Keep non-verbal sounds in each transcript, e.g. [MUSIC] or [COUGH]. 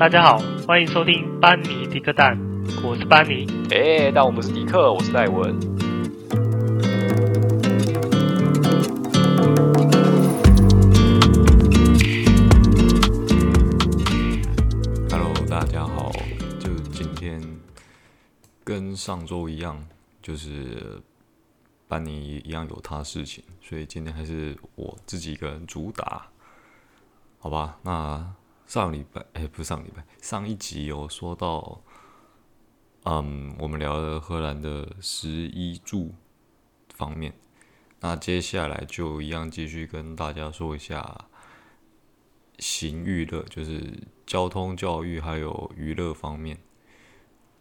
大家好，欢迎收听班尼迪克蛋，我是班尼。哎，但我不是迪克，我是戴文。Hello，大家好，就今天跟上周一样，就是班尼一样有他事情，所以今天还是我自己一个人主打，好吧？那。上礼拜，哎，不是上礼拜，上一集有说到，嗯，我们聊了荷兰的食衣住方面，那接下来就一样继续跟大家说一下行娱乐，就是交通、教育还有娱乐方面。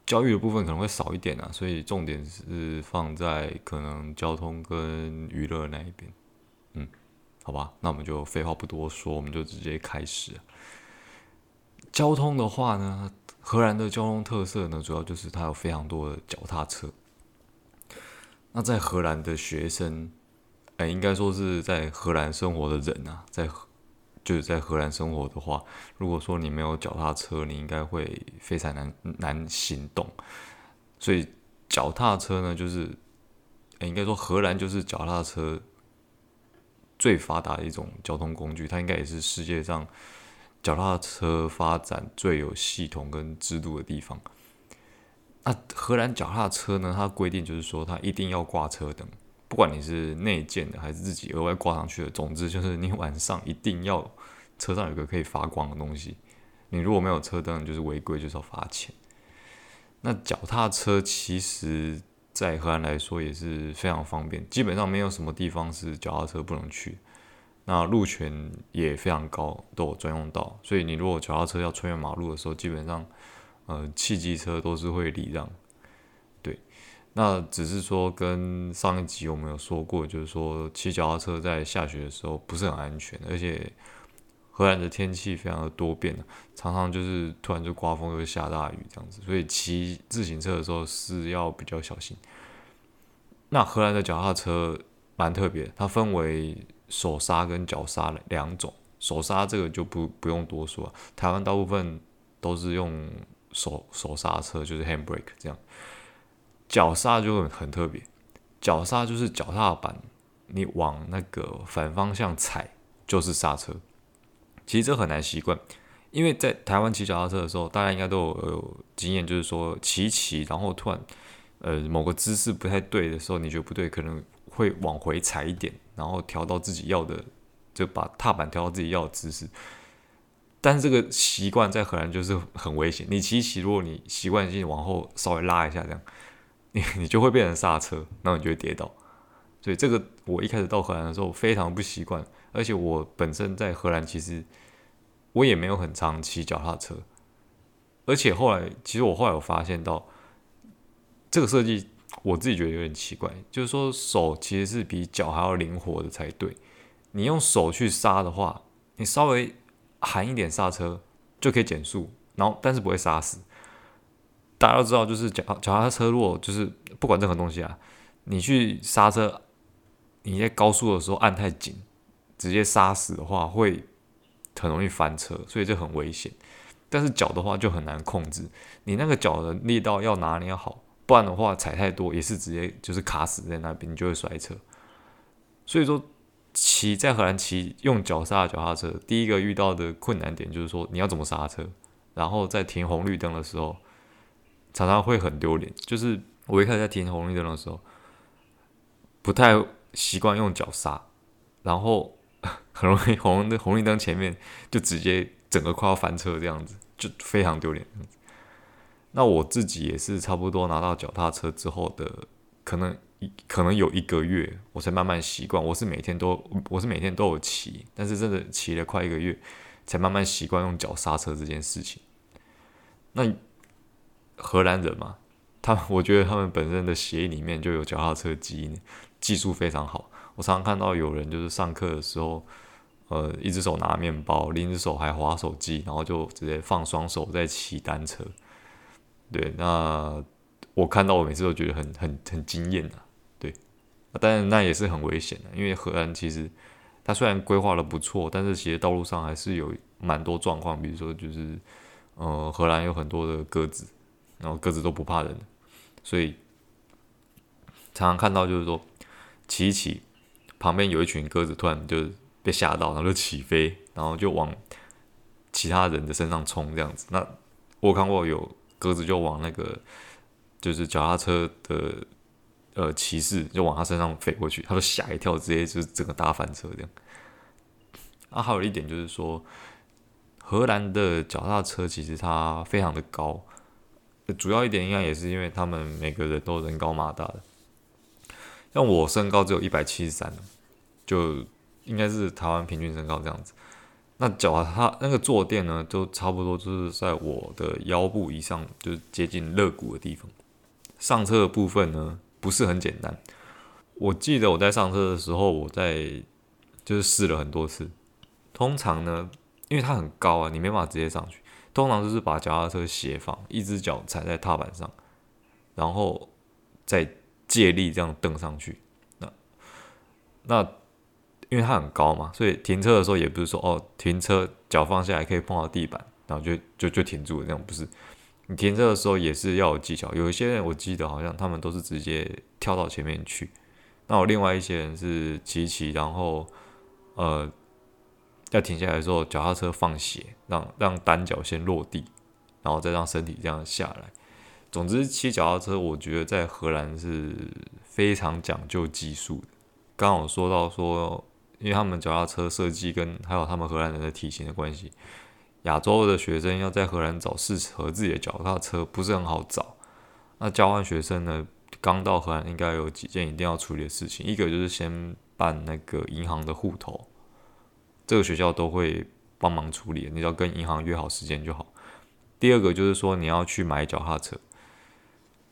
教育的部分可能会少一点啊，所以重点是放在可能交通跟娱乐那一边。嗯，好吧，那我们就废话不多说，我们就直接开始。交通的话呢，荷兰的交通特色呢，主要就是它有非常多的脚踏车。那在荷兰的学生，哎，应该说是在荷兰生活的人啊，在就是在荷兰生活的话，如果说你没有脚踏车，你应该会非常难难行动。所以脚踏车呢，就是，哎，应该说荷兰就是脚踏车最发达的一种交通工具，它应该也是世界上。脚踏车发展最有系统跟制度的地方。那荷兰脚踏车呢？它规定就是说，它一定要挂车灯，不管你是内建的还是自己额外挂上去的，总之就是你晚上一定要车上有个可以发光的东西。你如果没有车灯，就是违规，就是要罚钱。那脚踏车其实，在荷兰来说也是非常方便，基本上没有什么地方是脚踏车不能去。那路权也非常高，都有专用道，所以你如果脚踏车要穿越马路的时候，基本上，呃，汽机车都是会礼让。对，那只是说跟上一集我们有说过，就是说骑脚踏车在下雪的时候不是很安全，而且荷兰的天气非常的多变，常常就是突然就刮风又下大雨这样子，所以骑自行车的时候是要比较小心。那荷兰的脚踏车蛮特别，它分为。手刹跟脚刹两种，手刹这个就不不用多说，台湾大部分都是用手手刹车，就是 handbrake 这样。脚刹就很很特别，脚刹就是脚踏板你往那个反方向踩就是刹车。其实这很难习惯，因为在台湾骑脚踏车的时候，大家应该都有经验，就是说骑骑然后突然呃某个姿势不太对的时候，你觉得不对，可能会往回踩一点。然后调到自己要的，就把踏板调到自己要的姿势。但是这个习惯在荷兰就是很危险。你骑骑，如果你习惯性往后稍微拉一下，这样你你就会变成刹车，然后你就会跌倒。所以这个我一开始到荷兰的时候非常不习惯，而且我本身在荷兰其实我也没有很常骑脚踏车。而且后来，其实我后来有发现到这个设计。我自己觉得有点奇怪，就是说手其实是比脚还要灵活的才对。你用手去刹的话，你稍微含一点刹车就可以减速，然后但是不会刹死。大家都知道，就是脚脚踏车如果就是不管任何东西啊，你去刹车，你在高速的时候按太紧，直接刹死的话会很容易翻车，所以这很危险。但是脚的话就很难控制，你那个脚的力道要拿捏好。不然的话，踩太多也是直接就是卡死在那边，你就会摔车。所以说，骑在荷兰骑用脚刹脚踏车，第一个遇到的困难点就是说你要怎么刹车，然后在停红绿灯的时候，常常会很丢脸。就是我一开始在停红绿灯的时候，不太习惯用脚刹，然后很容易红红绿灯前面就直接整个快要翻车这样子，就非常丢脸。那我自己也是差不多拿到脚踏车之后的，可能可能有一个月，我才慢慢习惯。我是每天都我是每天都有骑，但是真的骑了快一个月，才慢慢习惯用脚刹车这件事情。那荷兰人嘛，他我觉得他们本身的血液里面就有脚踏车基因，技术非常好。我常常看到有人就是上课的时候，呃，一只手拿面包，另一只手还滑手机，然后就直接放双手在骑单车。对，那我看到我每次都觉得很很很惊艳啊，对，但那也是很危险的，因为荷兰其实它虽然规划的不错，但是其实道路上还是有蛮多状况，比如说就是呃，荷兰有很多的鸽子，然后鸽子都不怕人，所以常常看到就是说骑一骑，旁边有一群鸽子突然就被吓到，然后就起飞，然后就往其他人的身上冲这样子。那我看过有鸽子就往那个就是脚踏车的呃骑士就往他身上飞过去，他就吓一跳，直接就是整个大翻车这样。啊，还有一点就是说。荷兰的脚踏车其实它非常的高，主要一点应该也是因为他们每个人都人高马大的。像我身高只有一百七十三，就应该是台湾平均身高这样子。那脚踏那个坐垫呢，就差不多就是在我的腰部以上，就是接近肋骨的地方。上车的部分呢，不是很简单。我记得我在上车的时候，我在就是试了很多次，通常呢。因为它很高啊，你没办法直接上去。通常就是把脚踏车斜放，一只脚踩在踏板上，然后再借力这样蹬上去。那那因为它很高嘛，所以停车的时候也不是说哦，停车脚放下来可以碰到地板，然后就就就停住了，这样不是。你停车的时候也是要有技巧。有一些人我记得好像他们都是直接跳到前面去。那我另外一些人是骑骑，然后呃。要停下来的时候，脚踏车放斜，让让单脚先落地，然后再让身体这样下来。总之，骑脚踏车，我觉得在荷兰是非常讲究技术的。刚刚我说到说，因为他们脚踏车设计跟还有他们荷兰人的体型的关系，亚洲的学生要在荷兰找适合自己的脚踏车不是很好找。那交换学生呢，刚到荷兰应该有几件一定要处理的事情，一个就是先办那个银行的户头。这个学校都会帮忙处理，你只要跟银行约好时间就好。第二个就是说，你要去买脚踏车。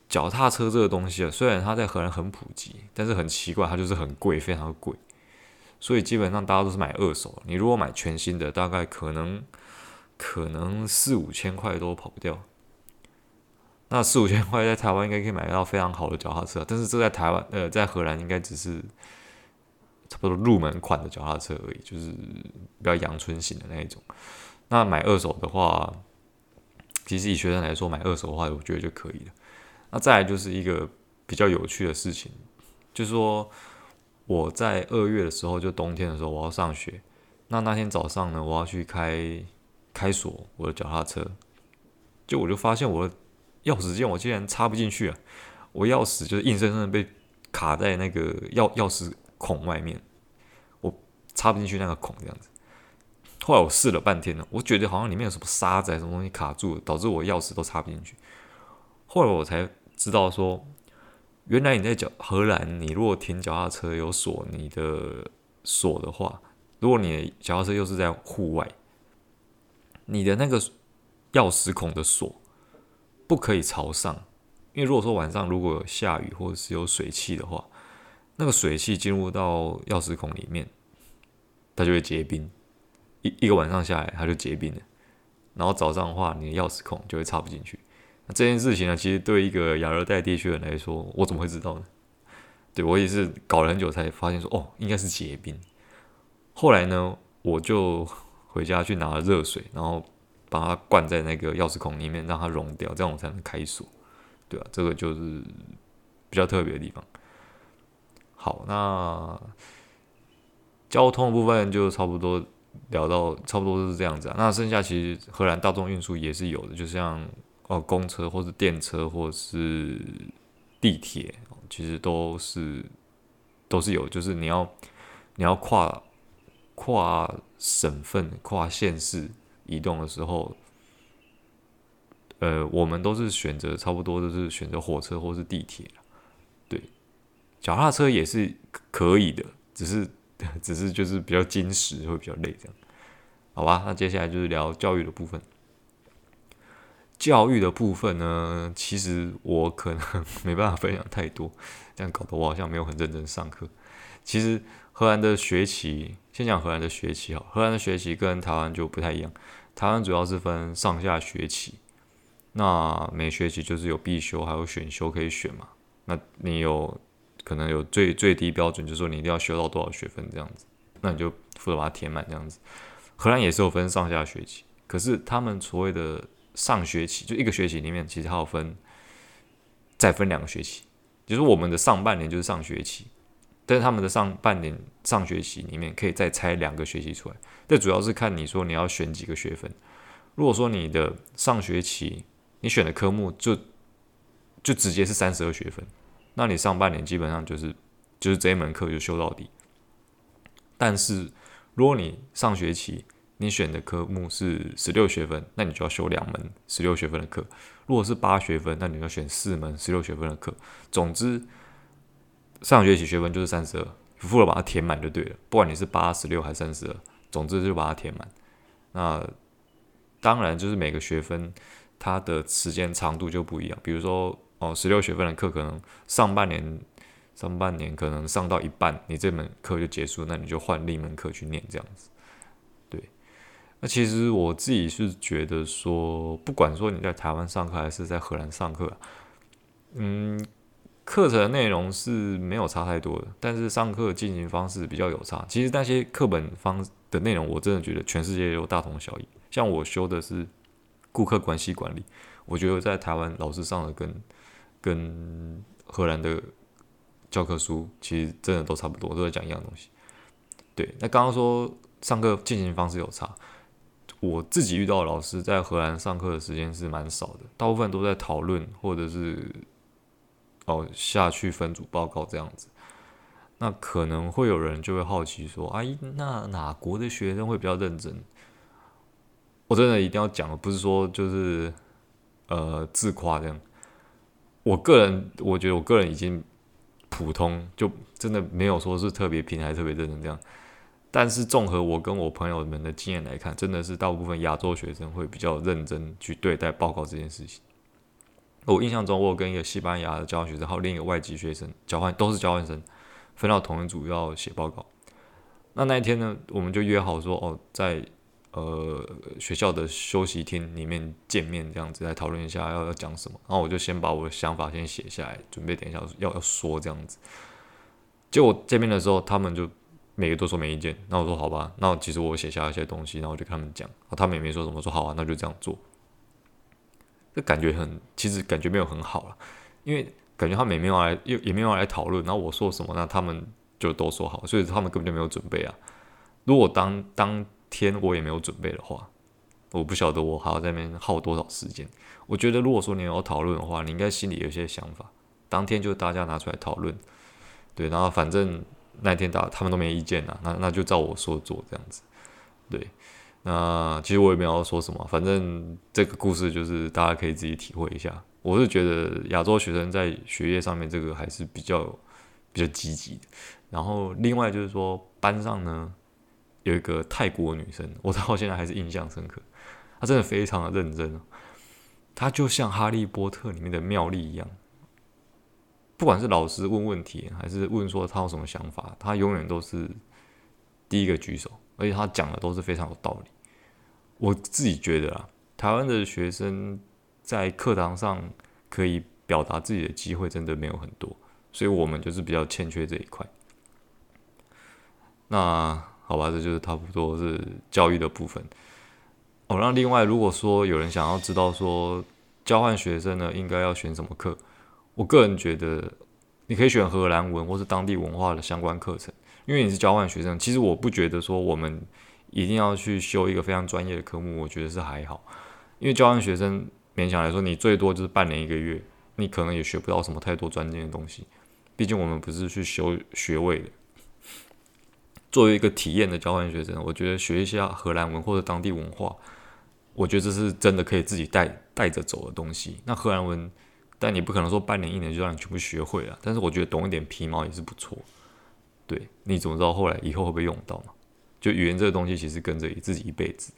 脚踏车这个东西啊，虽然它在荷兰很普及，但是很奇怪，它就是很贵，非常贵。所以基本上大家都是买二手。你如果买全新的，大概可能可能四五千块都跑不掉。那四五千块在台湾应该可以买到非常好的脚踏车，但是这在台湾呃，在荷兰应该只是。差不多入门款的脚踏车而已，就是比较阳春型的那一种。那买二手的话，其实以学生来说买二手的话，我觉得就可以了。那再来就是一个比较有趣的事情，就是说我在二月的时候，就冬天的时候，我要上学。那那天早上呢，我要去开开锁我的脚踏车，就我就发现我的钥匙键我竟然插不进去啊！我钥匙就是硬生生的被卡在那个钥钥匙。孔外面，我插不进去那个孔，这样子。后来我试了半天呢，我觉得好像里面有什么沙子，什么东西卡住了，导致我钥匙都插不进去。后来我才知道说，原来你在脚荷兰，你如果停脚踏车有锁你的锁的话，如果你的脚踏车又是在户外，你的那个钥匙孔的锁不可以朝上，因为如果说晚上如果有下雨或者是有水汽的话。那个水汽进入到钥匙孔里面，它就会结冰，一一个晚上下来，它就结冰了。然后早上的话，你的钥匙孔就会插不进去。那这件事情呢，其实对一个亚热带地区人来说，我怎么会知道呢？对，我也是搞了很久才发现说，哦，应该是结冰。后来呢，我就回家去拿了热水，然后把它灌在那个钥匙孔里面，让它融掉，这样我才能开锁。对啊，这个就是比较特别的地方。好，那交通的部分就差不多聊到，差不多是这样子啊。那剩下其实荷兰大众运输也是有的，就像哦公车或是电车或是地铁，其实都是都是有。就是你要你要跨跨省份、跨县市移动的时候，呃，我们都是选择差不多都是选择火车或是地铁。对脚踏车也是可以的，只是只是就是比较精实，会比较累这样，好吧？那接下来就是聊教育的部分。教育的部分呢，其实我可能 [LAUGHS] 没办法分享太多，这样搞得我好像没有很认真上课。其实荷兰的学期，先讲荷兰的学期哈，荷兰的学期跟台湾就不太一样，台湾主要是分上下学期，那每学期就是有必修还有选修可以选嘛，那你有。可能有最最低标准，就是说你一定要修到多少学分这样子，那你就负责把它填满这样子。荷兰也是有分上下学期，可是他们所谓的上学期就一个学期里面，其实还有分再分两个学期，就是我们的上半年就是上学期，但是他们的上半年上学期里面可以再拆两个学期出来。这主要是看你说你要选几个学分。如果说你的上学期你选的科目就就直接是三十二学分，那你上半年基本上就是就是这一门课就修到底。但是如果你上学期你选的科目是十六学分，那你就要修两门十六学分的课；如果是八学分，那你要选四门十六学分的课。总之，上学期学分就是三十二，负了把它填满就对了。不管你是八十六还是三十二，总之就把它填满。那当然就是每个学分它的时间长度就不一样。比如说哦，十六学分的课可能上半年上半年可能上到一半，你这门课就结束，那你就换另一门课去念这样子。那其实我自己是觉得说，不管说你在台湾上课还是在荷兰上课，嗯，课程内容是没有差太多的，但是上课进行方式比较有差。其实那些课本方的内容，我真的觉得全世界都大同小异。像我修的是顾客关系管理，我觉得在台湾老师上的跟跟荷兰的教科书其实真的都差不多，都在讲一样东西。对，那刚刚说上课进行方式有差。我自己遇到的老师在荷兰上课的时间是蛮少的，大部分都在讨论或者是哦下去分组报告这样子。那可能会有人就会好奇说：“哎，那哪国的学生会比较认真？”我真的一定要讲，不是说就是呃自夸这样。我个人我觉得我个人已经普通，就真的没有说是特别拼还是特别认真这样。但是综合我跟我朋友们的经验来看，真的是大部分亚洲学生会比较认真去对待报告这件事情。我印象中，我有跟一个西班牙的交换学生，还有另一个外籍学生交换，都是交换生，分到同一组要写报告。那那一天呢，我们就约好说，哦，在呃学校的休息厅里面见面，这样子来讨论一下要要讲什么。然后我就先把我的想法先写下来，准备等一下要要说这样子。结果见面的时候，他们就。每个都说没意见，那我说好吧，那其实我写下一些东西，然后我就跟他们讲，他们也没说什么，说好啊，那就这样做。这感觉很，其实感觉没有很好了，因为感觉他们也没有来，也也没有来讨论，然后我说什么，那他们就都说好，所以他们根本就没有准备啊。如果当当天我也没有准备的话，我不晓得我还要在那边耗多少时间。我觉得如果说你要讨论的话，你应该心里有些想法，当天就大家拿出来讨论，对，然后反正。那天打他们都没意见呐，那那就照我说做这样子，对，那其实我也没有说什么，反正这个故事就是大家可以自己体会一下。我是觉得亚洲学生在学业上面这个还是比较比较积极的。然后另外就是说班上呢有一个泰国女生，我到现在还是印象深刻，她真的非常的认真，她就像哈利波特里面的妙丽一样。不管是老师问问题，还是问说他有什么想法，他永远都是第一个举手，而且他讲的都是非常有道理。我自己觉得啊，台湾的学生在课堂上可以表达自己的机会真的没有很多，所以我们就是比较欠缺这一块。那好吧，这就是差不多是教育的部分。哦，那另外如果说有人想要知道说交换学生呢，应该要选什么课？我个人觉得，你可以选荷兰文或是当地文化的相关课程，因为你是交换学生。其实我不觉得说我们一定要去修一个非常专业的科目，我觉得是还好。因为交换学生勉强来说，你最多就是半年一个月，你可能也学不到什么太多专业的东西。毕竟我们不是去修学位的。作为一个体验的交换学生，我觉得学一下荷兰文或者当地文化，我觉得这是真的可以自己带带着走的东西。那荷兰文。但你不可能说半年一年就让你全部学会了，但是我觉得懂一点皮毛也是不错。对，你怎么知道后来以后会不会用到嘛？就语言这个东西其实跟着自己一辈子，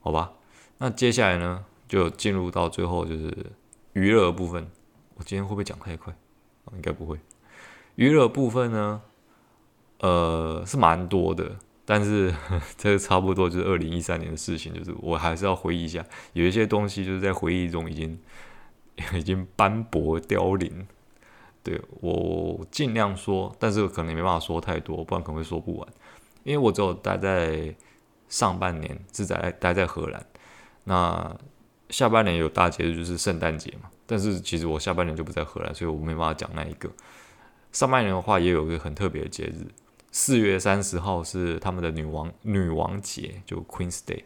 好吧？那接下来呢，就进入到最后就是娱乐部分。我今天会不会讲太快？应该不会。娱乐部分呢，呃，是蛮多的，但是 [LAUGHS] 这差不多就是二零一三年的事情，就是我还是要回忆一下，有一些东西就是在回忆中已经。[LAUGHS] 已经斑驳凋零，对，我尽量说，但是可能没办法说太多，不然可能会说不完。因为我只有待在上半年是在待在荷兰，那下半年有大节日就是圣诞节嘛，但是其实我下半年就不在荷兰，所以我没办法讲那一个。上半年的话也有一个很特别的节日，四月三十号是他们的女王女王节，就 Queen's Day。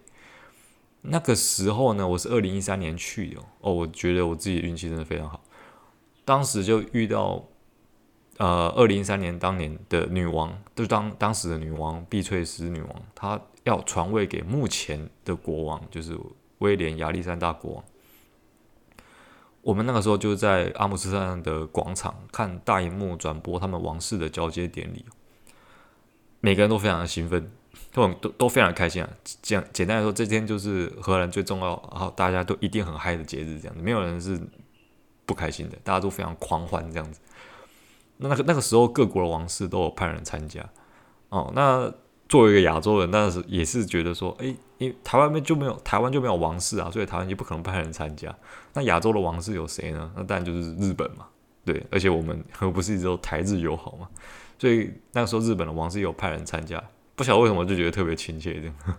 那个时候呢，我是二零一三年去的哦，我觉得我自己运气真的非常好，当时就遇到。呃，二零一三年当年的女王，就当当时的女王碧翠丝女王，她要传位给目前的国王，就是威廉亚历山大国王。我们那个时候就在阿姆斯特丹的广场看大荧幕转播他们王室的交接典礼，每个人都非常的兴奋，都都都非常开心啊。这样简单来说，这天就是荷兰最重要，然后大家都一定很嗨的节日，这样子，没有人是不开心的，大家都非常狂欢这样子。那那个那个时候，各国的王室都有派人参加哦。那作为一个亚洲人，那是也是觉得说，诶，因为台湾就没有台湾就没有王室啊，所以台湾就不可能派人参加。那亚洲的王室有谁呢？那当然就是日本嘛，对。而且我们何 [LAUGHS] 不是一直都台日友好嘛？所以那个时候日本的王室有派人参加，不晓得为什么就觉得特别亲切这样。[LAUGHS]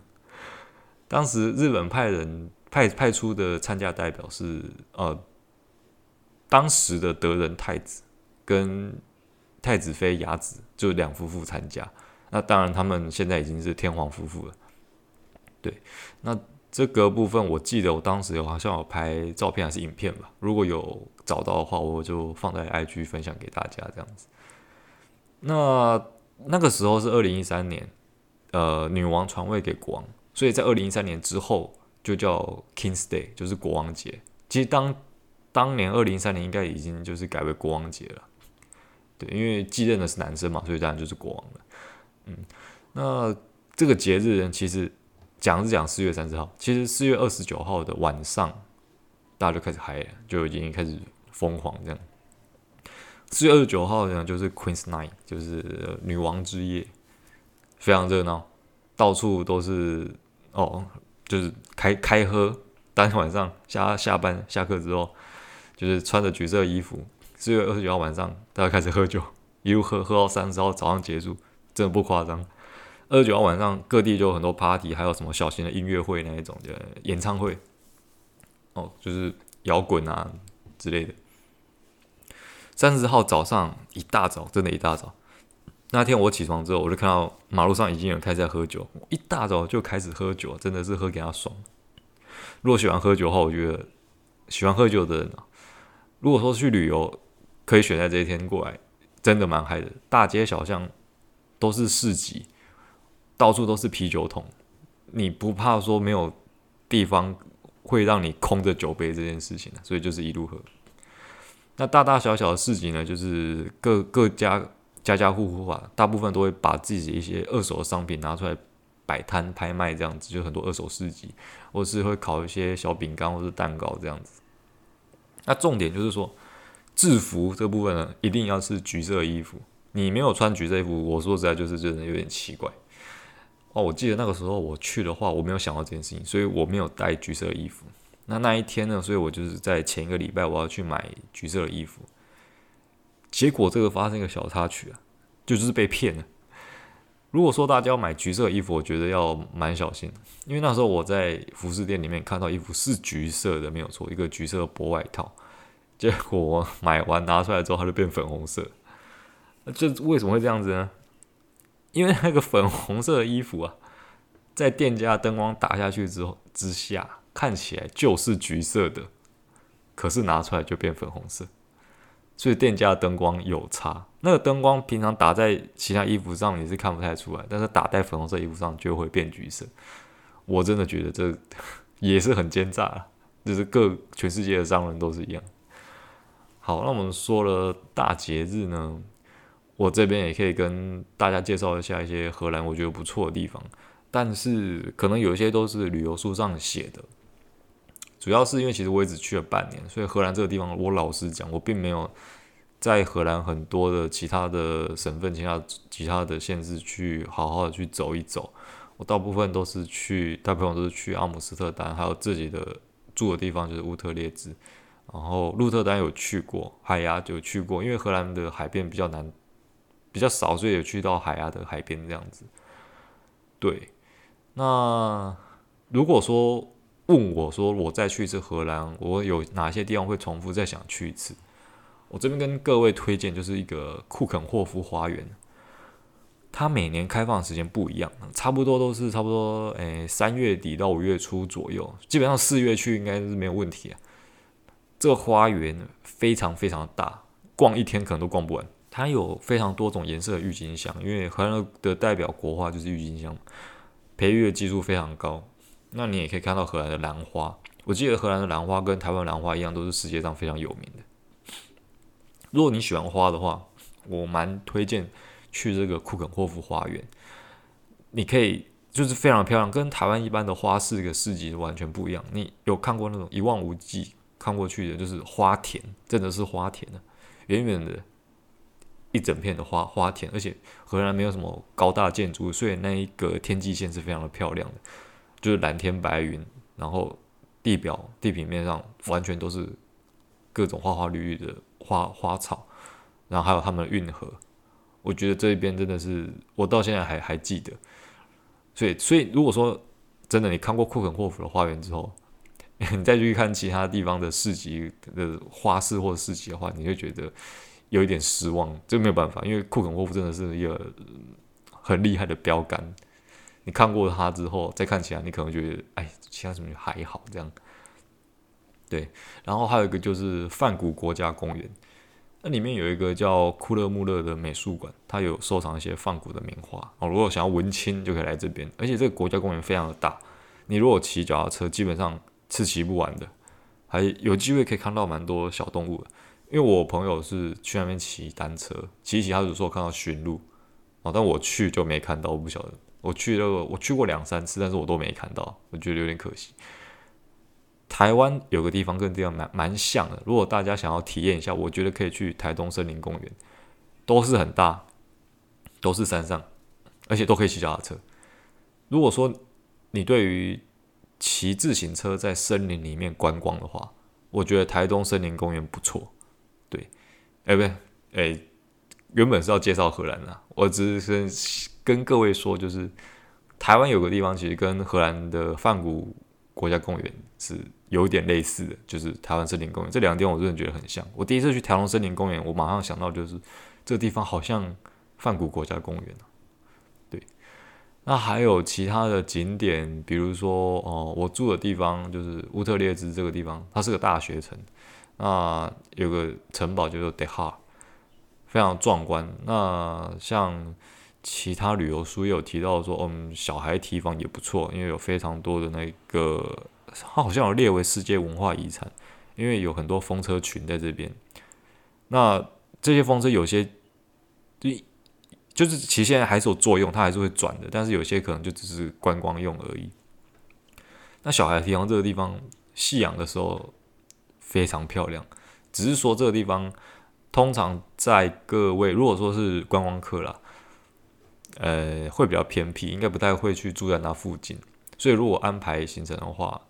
当时日本派人派派出的参加代表是呃，当时的德仁太子跟。太子妃雅子就两夫妇参加，那当然他们现在已经是天皇夫妇了。对，那这个部分我记得我当时有好像有拍照片还是影片吧，如果有找到的话，我就放在 IG 分享给大家这样子。那那个时候是二零一三年，呃，女王传位给国王，所以在二零一三年之后就叫 King's Day，就是国王节。其实当当年二零一三年应该已经就是改为国王节了。对，因为继任的是男生嘛，所以当然就是国王了。嗯，那这个节日呢，其实讲是讲四月三十号，其实四月二十九号的晚上，大家就开始嗨了，就已经开始疯狂这样。四月二十九号呢，就是 Queen's Night，就是女王之夜，非常热闹，到处都是哦，就是开开喝。当天晚上下下班下课之后，就是穿着橘色衣服。四月二十九号晚上，大家开始喝酒，一路喝喝到三十号早上结束，真的不夸张。二十九号晚上，各地就有很多 party，还有什么小型的音乐会那一种的演唱会，哦，就是摇滚啊之类的。三十号早上一大早，真的，一大早。那天我起床之后，我就看到马路上已经有人开始在喝酒，一大早就开始喝酒，真的是喝给他爽。如果喜欢喝酒的话，我觉得喜欢喝酒的人啊，如果说去旅游。可以选在这一天过来，真的蛮嗨的。大街小巷都是市集，到处都是啤酒桶，你不怕说没有地方会让你空着酒杯这件事情，所以就是一路喝。那大大小小的市集呢，就是各各家家家户户啊，大部分都会把自己一些二手的商品拿出来摆摊拍卖，这样子就很多二手市集，或是会烤一些小饼干或是蛋糕这样子。那重点就是说。制服这部分呢，一定要是橘色衣服。你没有穿橘色衣服，我说实在就是真的有点奇怪。哦，我记得那个时候我去的话，我没有想到这件事情，所以我没有带橘色衣服。那那一天呢，所以我就是在前一个礼拜我要去买橘色的衣服。结果这个发生一个小插曲啊，就是被骗了。如果说大家要买橘色衣服，我觉得要蛮小心，因为那时候我在服饰店里面看到衣服是橘色的，没有错，一个橘色的薄外套。结果我买完拿出来之后，它就变粉红色。这为什么会这样子呢？因为那个粉红色的衣服啊，在店家灯光打下去之后之下，看起来就是橘色的，可是拿出来就变粉红色。所以店家的灯光有差。那个灯光平常打在其他衣服上你是看不太出来，但是打在粉红色衣服上就会变橘色。我真的觉得这 [LAUGHS] 也是很奸诈，就是各全世界的商人都是一样。好，那我们说了大节日呢，我这边也可以跟大家介绍一下一些荷兰我觉得不错的地方，但是可能有一些都是旅游书上写的，主要是因为其实我也只去了半年，所以荷兰这个地方我老实讲，我并没有在荷兰很多的其他的省份、其他其他的县市去好好的去走一走，我大部分都是去，大部分都是去阿姆斯特丹，还有自己的住的地方就是乌特列兹。然后鹿特丹有去过，海牙有去过，因为荷兰的海边比较难，比较少，所以有去到海牙的海边这样子。对，那如果说问我说，我再去一次荷兰，我有哪些地方会重复再想去一次？我这边跟各位推荐就是一个库肯霍夫花园。它每年开放时间不一样，差不多都是差不多，诶，三月底到五月初左右，基本上四月去应该是没有问题啊。这个花园非常非常大，逛一天可能都逛不完。它有非常多种颜色的郁金香，因为荷兰的代表国花就是郁金香，培育的技术非常高。那你也可以看到荷兰的兰花，我记得荷兰的兰花跟台湾兰花一样，都是世界上非常有名的。如果你喜欢花的话，我蛮推荐。去这个库肯霍夫花园，你可以就是非常漂亮，跟台湾一般的花市个市集完全不一样。你有看过那种一望无际看过去的，就是花田，真的是花田啊，远远的，一整片的花花田，而且荷兰没有什么高大建筑，所以那一个天际线是非常的漂亮的，就是蓝天白云，然后地表地平面上完全都是各种花花绿绿的花花草，然后还有他们的运河。我觉得这一边真的是，我到现在还还记得，所以所以如果说真的你看过库肯霍夫的花园之后，你再去看其他地方的市集的花市或者市集的话，你会觉得有一点失望。这没有办法，因为库肯霍夫真的是一个很厉害的标杆。你看过它之后再看起来，你可能觉得哎，其他什么还好这样。对，然后还有一个就是梵谷国家公园。那里面有一个叫库勒穆勒的美术馆，它有收藏一些梵谷的名画哦。如果想要文青，就可以来这边。而且这个国家公园非常的大，你如果骑脚踏车，基本上是骑不完的。还有机会可以看到蛮多小动物的。因为我朋友是去那边骑单车，骑一骑他就说看到驯鹿哦，但我去就没看到，我不晓得。我去那个我去过两三次，但是我都没看到，我觉得有点可惜。台湾有个地方跟这样蛮蛮像的，如果大家想要体验一下，我觉得可以去台东森林公园，都是很大，都是山上，而且都可以骑脚踏车。如果说你对于骑自行车在森林里面观光的话，我觉得台东森林公园不错。对，哎、不对，哎、原本是要介绍荷兰的，我只是跟各位说，就是台湾有个地方其实跟荷兰的梵谷国家公园是。有点类似的，就是台湾森林公园，这两个地方我真的觉得很像。我第一次去台东森林公园，我马上想到就是这个地方好像梵谷国家公园。对，那还有其他的景点，比如说哦，我住的地方就是乌特列兹这个地方，它是个大学城，那有个城堡叫做 The Har 非常壮观。那像其他旅游书也有提到说，嗯，小孩提防也不错，因为有非常多的那个。它好像有列为世界文化遗产，因为有很多风车群在这边。那这些风车有些就就是其实现在还是有作用，它还是会转的，但是有些可能就只是观光用而已。那小孩提防这个地方，夕阳的时候非常漂亮，只是说这个地方通常在各位如果说是观光客啦，呃，会比较偏僻，应该不太会去住在那附近。所以如果安排行程的话，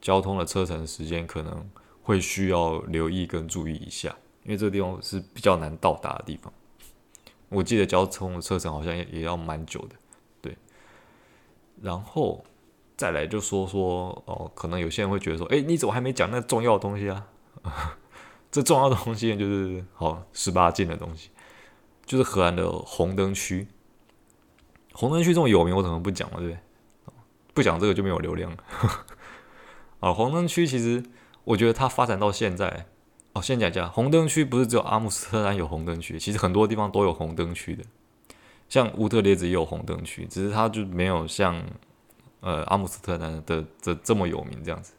交通的车程时间可能会需要留意跟注意一下，因为这个地方是比较难到达的地方。我记得交通的车程好像也也要蛮久的，对。然后再来就说说哦，可能有些人会觉得说，诶，你怎么还没讲那重要的东西啊？这重要的东西就是好十八禁的东西，就是荷兰的红灯区。红灯区这么有名，我怎么不讲了，对不对？不讲这个就没有流量了。[LAUGHS] 啊，红灯区其实我觉得它发展到现在，哦，先讲一下，红灯区不是只有阿姆斯特丹有红灯区，其实很多地方都有红灯区的，像乌特列兹也有红灯区，只是它就没有像呃阿姆斯特丹的这这么有名这样子。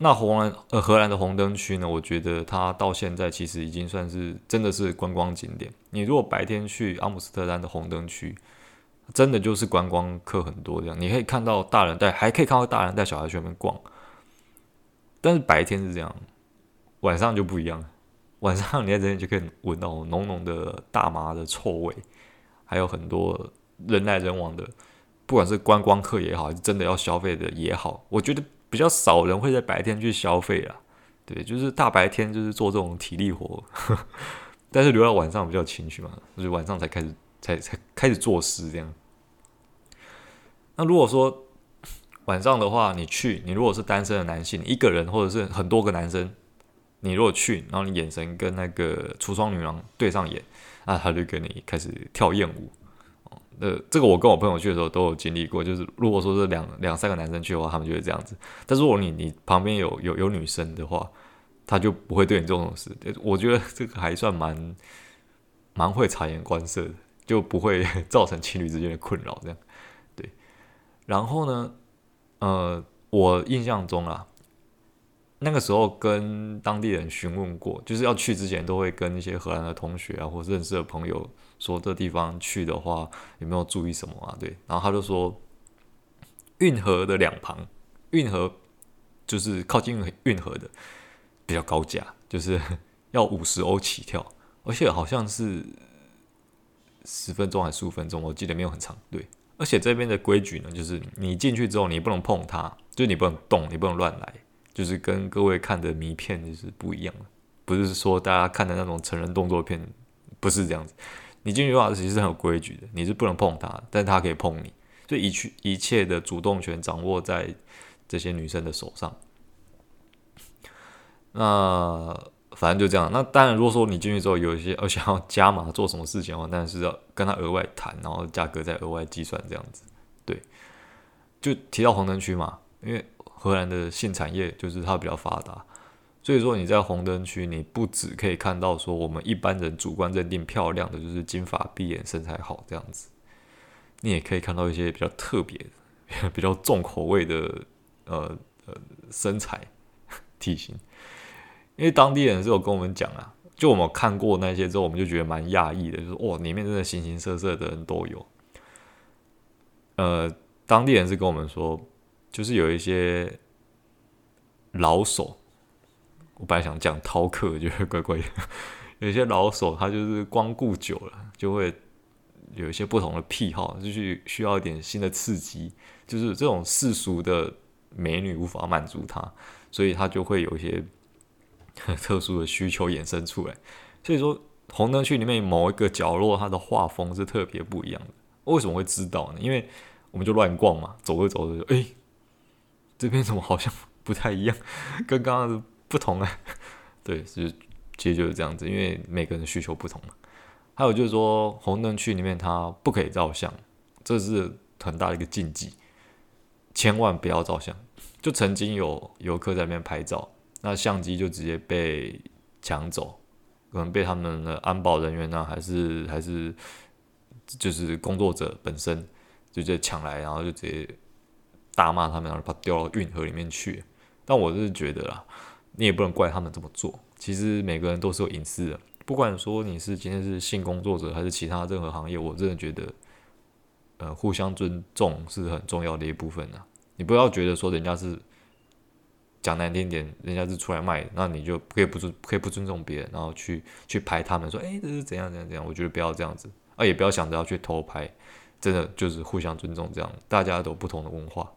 那荷兰呃荷兰的红灯区呢，我觉得它到现在其实已经算是真的是观光景点。你如果白天去阿姆斯特丹的红灯区，真的就是观光客很多这样，你可以看到大人带，还可以看到大人带小孩去那边逛。但是白天是这样，晚上就不一样。晚上你在这边就可以闻到浓浓的大麻的臭味，还有很多人来人往的，不管是观光客也好，还是真的要消费的也好，我觉得比较少人会在白天去消费啦。对，就是大白天就是做这种体力活，[LAUGHS] 但是留到晚上比较情绪嘛，就是晚上才开始。才才开始做事这样。那如果说晚上的话，你去，你如果是单身的男性，一个人或者是很多个男生，你如果去，然后你眼神跟那个橱窗女郎对上眼，那他就跟你开始跳艳舞。呃，这个我跟我朋友去的时候都有经历过，就是如果说是两两三个男生去的话，他们就会这样子。但如果你你旁边有有有女生的话，他就不会对你这种事。我觉得这个还算蛮蛮会察言观色的，就不会 [LAUGHS] 造成情侣之间的困扰。这样，对。然后呢，呃，我印象中啊，那个时候跟当地人询问过，就是要去之前都会跟一些荷兰的同学啊，或认识的朋友。说这地方去的话有没有注意什么啊？对，然后他就说，运河的两旁，运河就是靠近运河的比较高价，就是 [LAUGHS] 要五十欧起跳，而且好像是十分钟还是十五分钟，我记得没有很长。对，而且这边的规矩呢，就是你进去之后你不能碰它，就是你不能动，你不能乱来，就是跟各位看的谜片就是不一样的，不是说大家看的那种成人动作片，不是这样子。你进去的话，其实是很有规矩的，你是不能碰他，但他可以碰你，所以一去一切的主动权掌握在这些女生的手上。那反正就这样。那当然，如果说你进去之后有一些而想要加码做什么事情的话，但是要跟他额外谈，然后价格再额外计算这样子。对，就提到红灯区嘛，因为荷兰的性产业就是它比较发达。所以说你在红灯区，你不只可以看到说我们一般人主观认定漂亮的就是金发碧眼身材好这样子，你也可以看到一些比较特别、[LAUGHS] 比较重口味的呃呃身材体型。因为当地人是有跟我们讲啊，就我们看过那些之后，我们就觉得蛮讶异的，就是哇，里面真的形形色色的人都有。呃，当地人是跟我们说，就是有一些老手。我本来想讲饕客，觉得怪怪的。有些老手他就是光顾久了，就会有一些不同的癖好，就是需要一点新的刺激。就是这种世俗的美女无法满足他，所以他就会有一些 [LAUGHS] 特殊的需求衍生出来。所以说，红灯区里面某一个角落，它的画风是特别不一样的。为什么会知道呢？因为我们就乱逛嘛，走着走着就，哎，这边怎么好像 [LAUGHS] 不太一样，跟刚刚。不同啊，[LAUGHS] 对，是其实就是这样子，因为每个人需求不同嘛。还有就是说，红灯区里面它不可以照相，这是很大的一个禁忌，千万不要照相。就曾经有游客在那边拍照，那相机就直接被抢走，可能被他们的安保人员呢、还是还是就是工作者本身就直接抢来，然后就直接大骂他们，然后把他丢到运河里面去。但我是觉得啦。你也不能怪他们这么做。其实每个人都是有隐私的，不管说你是今天是性工作者还是其他任何行业，我真的觉得，呃，互相尊重是很重要的一部分啊。你不要觉得说人家是讲难听点，人家是出来卖，那你就可以不尊可以不尊重别人，然后去去拍他们说，诶，这是怎样怎样怎样。我觉得不要这样子啊，也不要想着要去偷拍，真的就是互相尊重这样。大家都有不同的文化。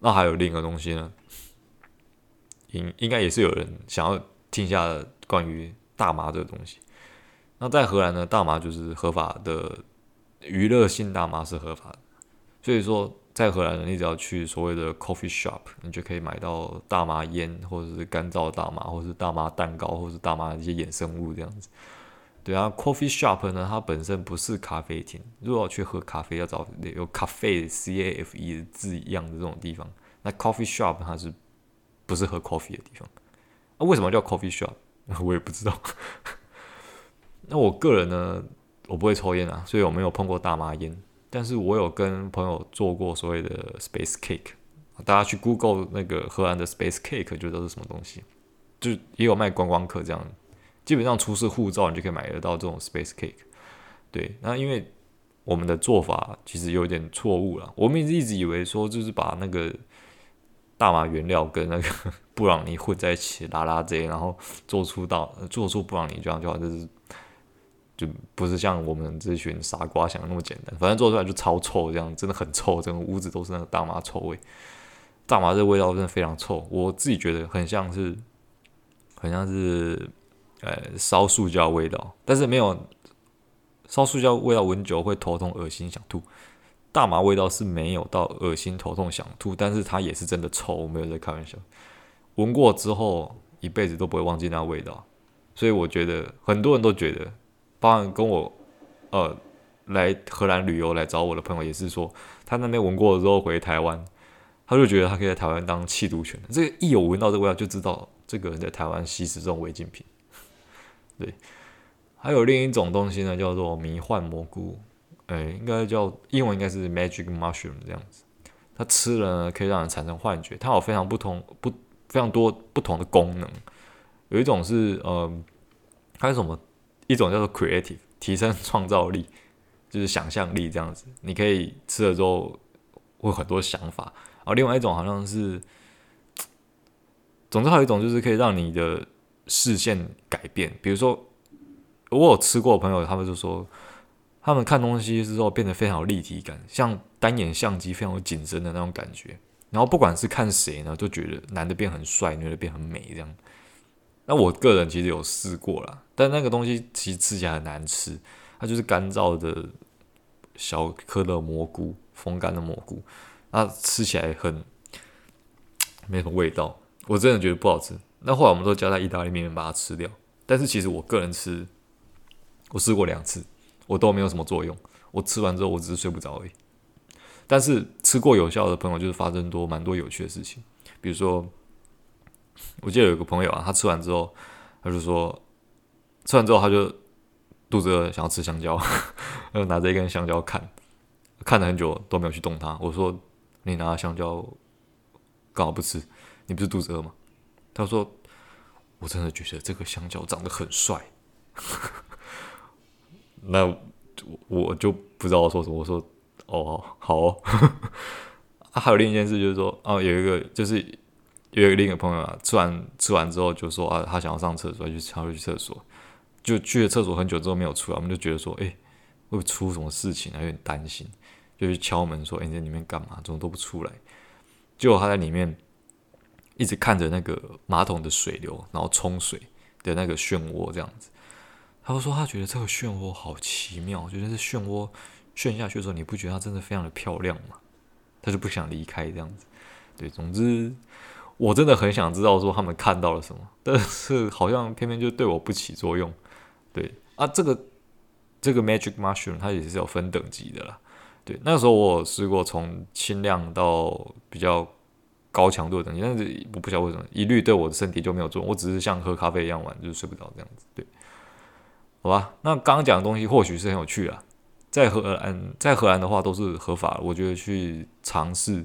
那还有另一个东西呢？应应该也是有人想要听一下关于大麻这个东西。那在荷兰呢，大麻就是合法的，娱乐性大麻是合法的。所以说，在荷兰呢，你只要去所谓的 coffee shop，你就可以买到大麻烟，或者是干燥大麻，或者是大麻蛋糕，或者是大麻一些衍生物这样子。对啊，coffee shop 呢，它本身不是咖啡厅。如果要去喝咖啡，要找有咖啡 C A F E 字样的这种地方，那 coffee shop 它是。不是喝 coffee 的地方，那、啊、为什么叫 coffee shop？[LAUGHS] 我也不知道。[LAUGHS] 那我个人呢，我不会抽烟啊，所以我没有碰过大麻烟。但是我有跟朋友做过所谓的 space cake，大家去 Google 那个荷兰的 space cake 就知道是什么东西，就也有卖观光客这样，基本上出示护照你就可以买得到这种 space cake。对，那因为我们的做法其实有点错误了，我们一直以为说就是把那个。大麻原料跟那个 [LAUGHS] 布朗尼混在一起拉拉贼，然后做出到做出布朗尼这样就好，就是就不是像我们这群傻瓜想的那么简单。反正做出来就超臭，这样真的很臭，整个屋子都是那个大麻臭味。大麻这味道真的非常臭，我自己觉得很像是很像是呃烧塑胶味道，但是没有烧塑胶味道闻久会头痛、恶心、想吐。大麻味道是没有到恶心、头痛、想吐，但是它也是真的臭，我没有在开玩笑。闻过之后，一辈子都不会忘记那味道。所以我觉得很多人都觉得，包含跟我呃来荷兰旅游来找我的朋友也是说，他那边闻过了之后回台湾，他就觉得他可以在台湾当缉毒犬。这个一有闻到这味道，就知道这个人在台湾吸食这种违禁品。对，还有另一种东西呢，叫做迷幻蘑菇。哎，应该叫英文应该是 magic mushroom 这样子。它吃了呢，可以让人产生幻觉。它有非常不同不非常多不同的功能。有一种是呃，它有什么？一种叫做 creative，提升创造力，就是想象力这样子。你可以吃了之后会很多想法。然后另外一种好像是，总之还有一种就是可以让你的视线改变。比如说，我有吃过朋友，他们就说。他们看东西之后变得非常有立体感，像单眼相机非常有景深的那种感觉。然后不管是看谁呢，都觉得男的变很帅，女的变很美这样。那我个人其实有试过啦，但那个东西其实吃起来很难吃，它就是干燥的小颗的蘑菇，风干的蘑菇，那吃起来很没什么味道，我真的觉得不好吃。那后来我们都加在意大利面里面把它吃掉。但是其实我个人吃，我试过两次。我都没有什么作用，我吃完之后我只是睡不着而已。但是吃过有效的朋友就是发生多蛮多有趣的事情，比如说，我记得有一个朋友啊，他吃完之后，他就说，吃完之后他就肚子饿，想要吃香蕉，[LAUGHS] 然后拿着一根香蕉看，看了很久都没有去动它。我说，你拿香蕉干嘛不吃？你不是肚子饿吗？他说，我真的觉得这个香蕉长得很帅。那我就不知道说什么。我说哦，好哦。[LAUGHS] 还有另一件事就是说，哦，有一个就是有一个另一个朋友啊，吃完吃完之后就说啊，他想要上厕所，就他要去厕所，就去了厕所很久之后没有出来，我们就觉得说，哎，会不会出什么事情啊？有点担心，就去敲门说，哎，你在里面干嘛？怎么都不出来？结果他在里面一直看着那个马桶的水流，然后冲水的那个漩涡这样子。他说：“他觉得这个漩涡好奇妙，觉得这漩涡旋下去的时候，你不觉得它真的非常的漂亮吗？”他就不想离开这样子。对，总之我真的很想知道说他们看到了什么，但是好像偏偏就对我不起作用。对啊，这个这个 magic mushroom 它也是有分等级的啦。对，那时候我有试过从轻量到比较高强度等级，但是我不晓得为什么一律对我的身体就没有作用。我只是像喝咖啡一样玩，就是睡不着这样子。对。好吧，那刚刚讲的东西或许是很有趣啊。在荷兰，在荷兰的话都是合法，我觉得去尝试，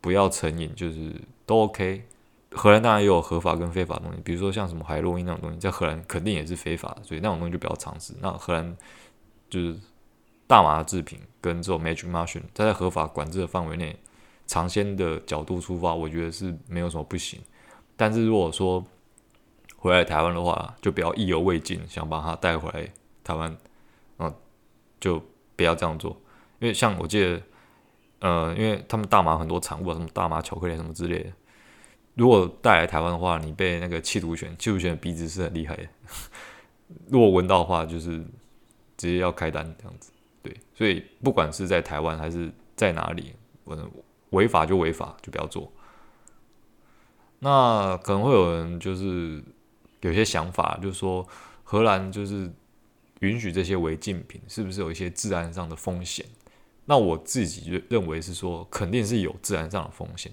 不要成瘾，就是都 OK。荷兰当然也有合法跟非法的东西，比如说像什么海洛因那种东西，在荷兰肯定也是非法的，所以那种东西就不要尝试。那荷兰就是大麻制品跟这种 magic mushroom，在合法管制的范围内，尝鲜的角度出发，我觉得是没有什么不行。但是如果说，回来台湾的话，就不要意犹未尽，想把它带回来台湾，嗯，就不要这样做。因为像我记得，呃，因为他们大麻很多产物，什么大麻巧克力什么之类的，如果带来台湾的话，你被那个缉毒犬，缉毒犬的鼻子是很厉害的，[LAUGHS] 如果闻到的话，就是直接要开单这样子。对，所以不管是在台湾还是在哪里，我违法就违法，就不要做。那可能会有人就是。有些想法就是说，荷兰就是允许这些违禁品，是不是有一些治安上的风险？那我自己就认为是说，肯定是有治安上的风险。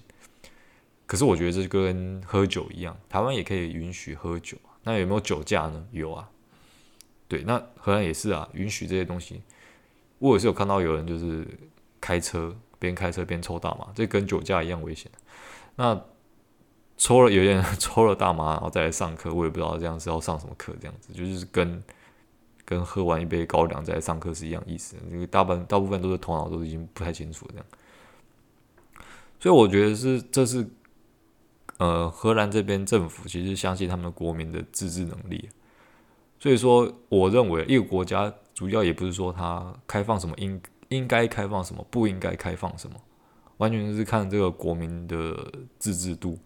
可是我觉得这跟喝酒一样，台湾也可以允许喝酒，那有没有酒驾呢？有啊，对，那荷兰也是啊，允许这些东西。我也是有看到有人就是开车边开车边抽大麻，这跟酒驾一样危险。那抽了有点 [LAUGHS] 抽了大麻，然后再来上课，我也不知道这样是要上什么课，这样子就是跟跟喝完一杯高粱再来上课是一样意思。因为大部分大部分都是头脑都已经不太清楚这样，所以我觉得是这是呃荷兰这边政府其实相信他们国民的自制能力，所以说我认为一个国家主要也不是说它开放什么应应该开放什么不应该开放什么，完全是看这个国民的自治度。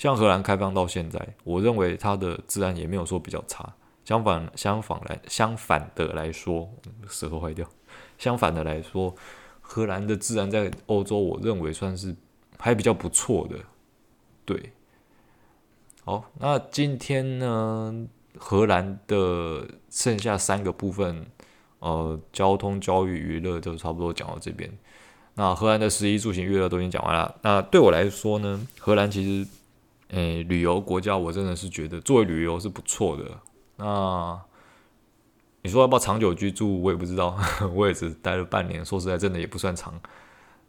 像荷兰开放到现在，我认为它的治安也没有说比较差。相反，相反来相反的来说，舌头坏掉。相反的来说，荷兰的治安在欧洲，我认为算是还比较不错的。对，好，那今天呢，荷兰的剩下三个部分，呃，交通、教育、娱乐就差不多讲到这边。那荷兰的食衣住行娱乐都已经讲完了。那对我来说呢，荷兰其实，诶、旅游国家我真的是觉得作为旅游是不错的。那你说要不要长久居住，我也不知道，[LAUGHS] 我也只待了半年，说实在，真的也不算长。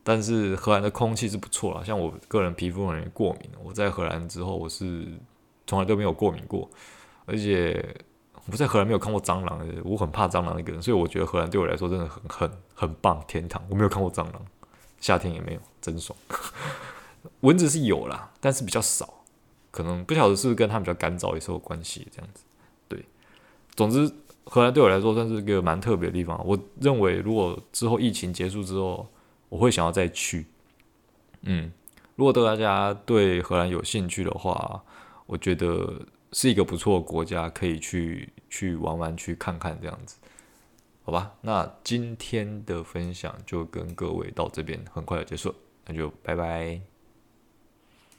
但是荷兰的空气是不错啦，像我个人皮肤很容易过敏，我在荷兰之后我是从来都没有过敏过，而且我在荷兰没有看过蟑螂，我很怕蟑螂一个人，所以我觉得荷兰对我来说真的很很很棒，天堂，我没有看过蟑螂。夏天也没有，真爽。[LAUGHS] 蚊子是有啦，但是比较少，可能不晓得是不是跟它比较干燥也是有关系。这样子，对。总之，荷兰对我来说算是一个蛮特别的地方。我认为，如果之后疫情结束之后，我会想要再去。嗯，如果大家对荷兰有兴趣的话，我觉得是一个不错的国家，可以去去玩玩，去看看这样子。好吧，那今天的分享就跟各位到这边很快的结束，那就拜拜。